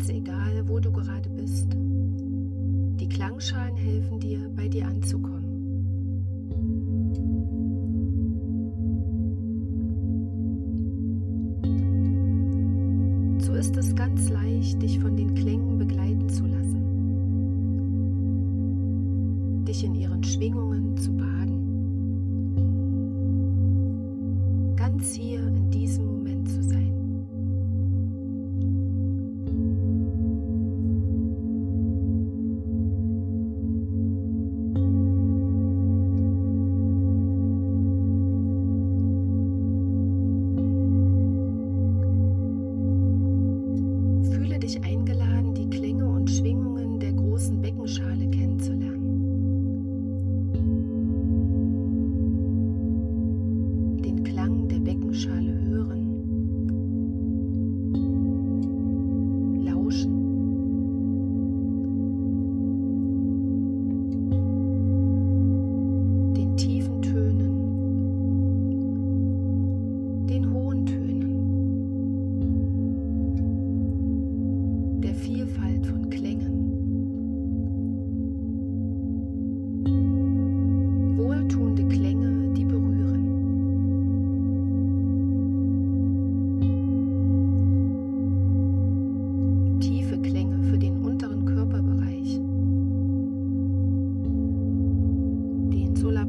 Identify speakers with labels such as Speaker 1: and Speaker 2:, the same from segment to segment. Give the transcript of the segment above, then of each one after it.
Speaker 1: ganz egal, wo du gerade bist. Die Klangschalen helfen dir, bei dir anzukommen. So ist es ganz leicht, dich von den Klängen begleiten zu lassen, dich in ihren Schwingungen zu baden.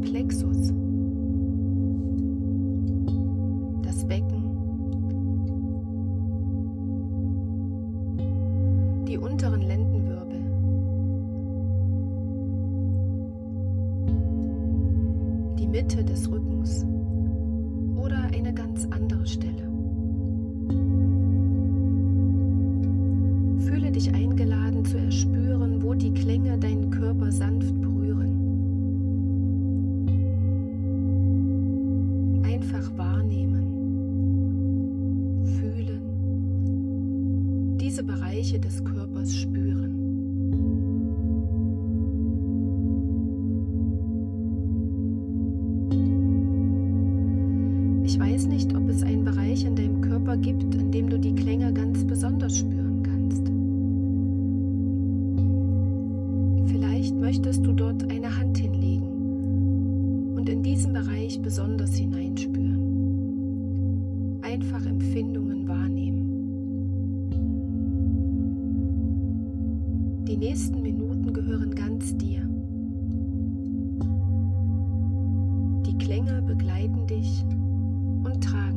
Speaker 1: Plexus, das Becken, die unteren Lendenwirbel, die Mitte des Rückens. Oder eine ganz andere Stelle. Fühle dich eingeladen zu erspüren, wo die Klänge deinen Körper sanft berühren gewisse Bereiche des Körpers spüren. Ich weiß nicht, ob es einen Bereich in deinem Körper gibt, in dem du die Klänge ganz besonders spüren kannst. Vielleicht möchtest du dort eine Hand hinlegen und in diesen Bereich besonders hineinspüren. Einfach Empfindungen dich und trage.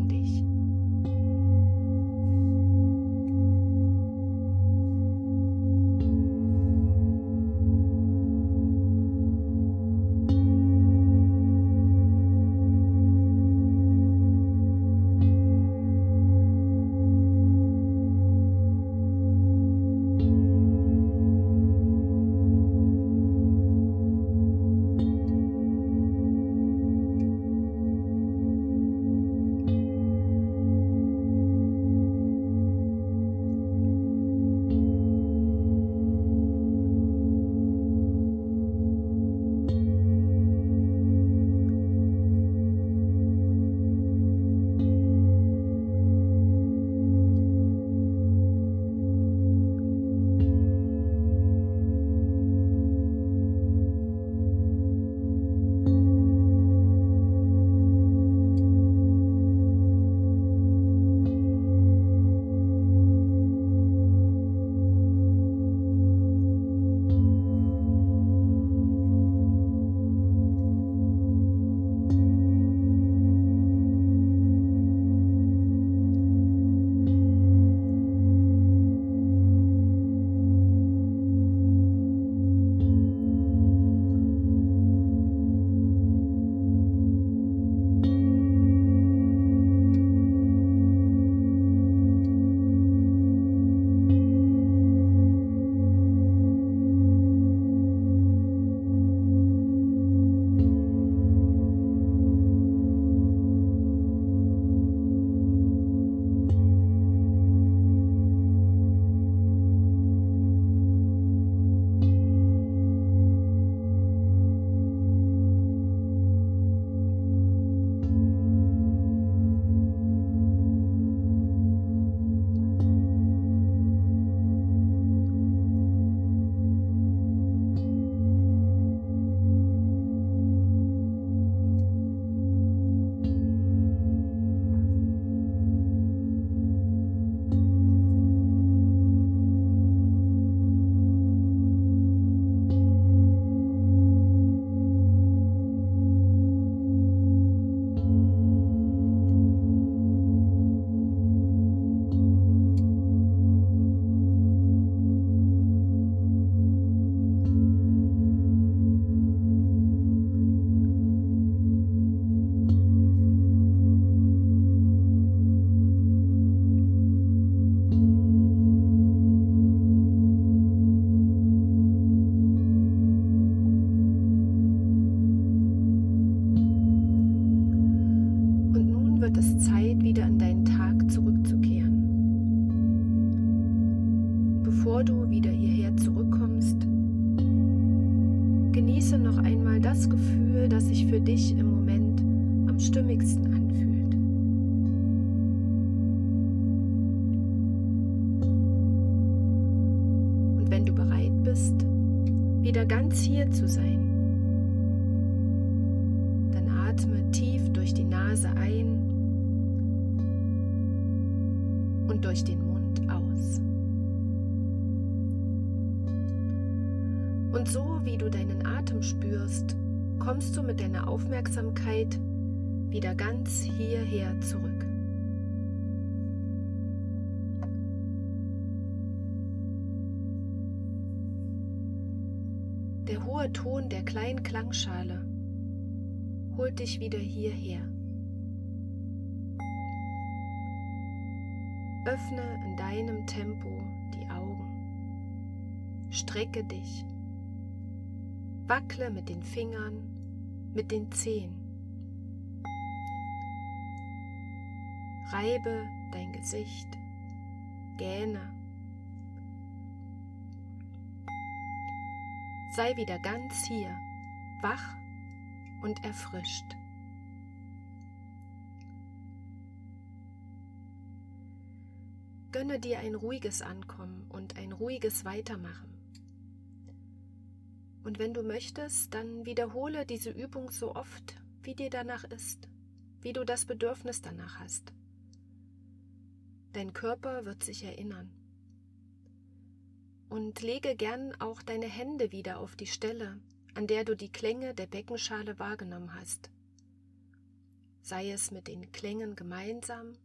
Speaker 1: Wieder zurückkommst, genieße noch einmal das Gefühl, das sich für dich im Moment am stimmigsten anfühlt. Und wenn du bereit bist, wieder ganz hier zu sein, dann atme tief durch die Nase ein und durch den Mund aus. Und so wie du deinen Atem spürst, kommst du mit deiner Aufmerksamkeit wieder ganz hierher zurück. Der hohe Ton der kleinen Klangschale holt dich wieder hierher. Öffne in deinem Tempo die Augen. Strecke dich. Wackle mit den Fingern, mit den Zehen. Reibe dein Gesicht, gähne. Sei wieder ganz hier, wach und erfrischt. Gönne dir ein ruhiges Ankommen und ein ruhiges Weitermachen. Und wenn du möchtest, dann wiederhole diese Übung so oft, wie dir danach ist, wie du das Bedürfnis danach hast. Dein Körper wird sich erinnern. Und lege gern auch deine Hände wieder auf die Stelle, an der du die Klänge der Beckenschale wahrgenommen hast. Sei es mit den Klängen gemeinsam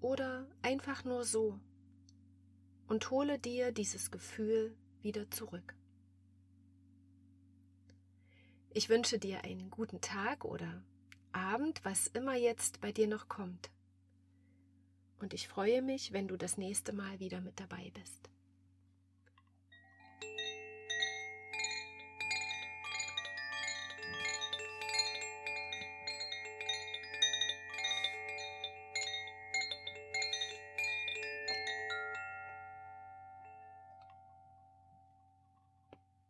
Speaker 1: oder einfach nur so. Und hole dir dieses Gefühl wieder zurück. Ich wünsche dir einen guten Tag oder Abend, was immer jetzt bei dir noch kommt. Und ich freue mich, wenn du das nächste Mal wieder mit dabei bist.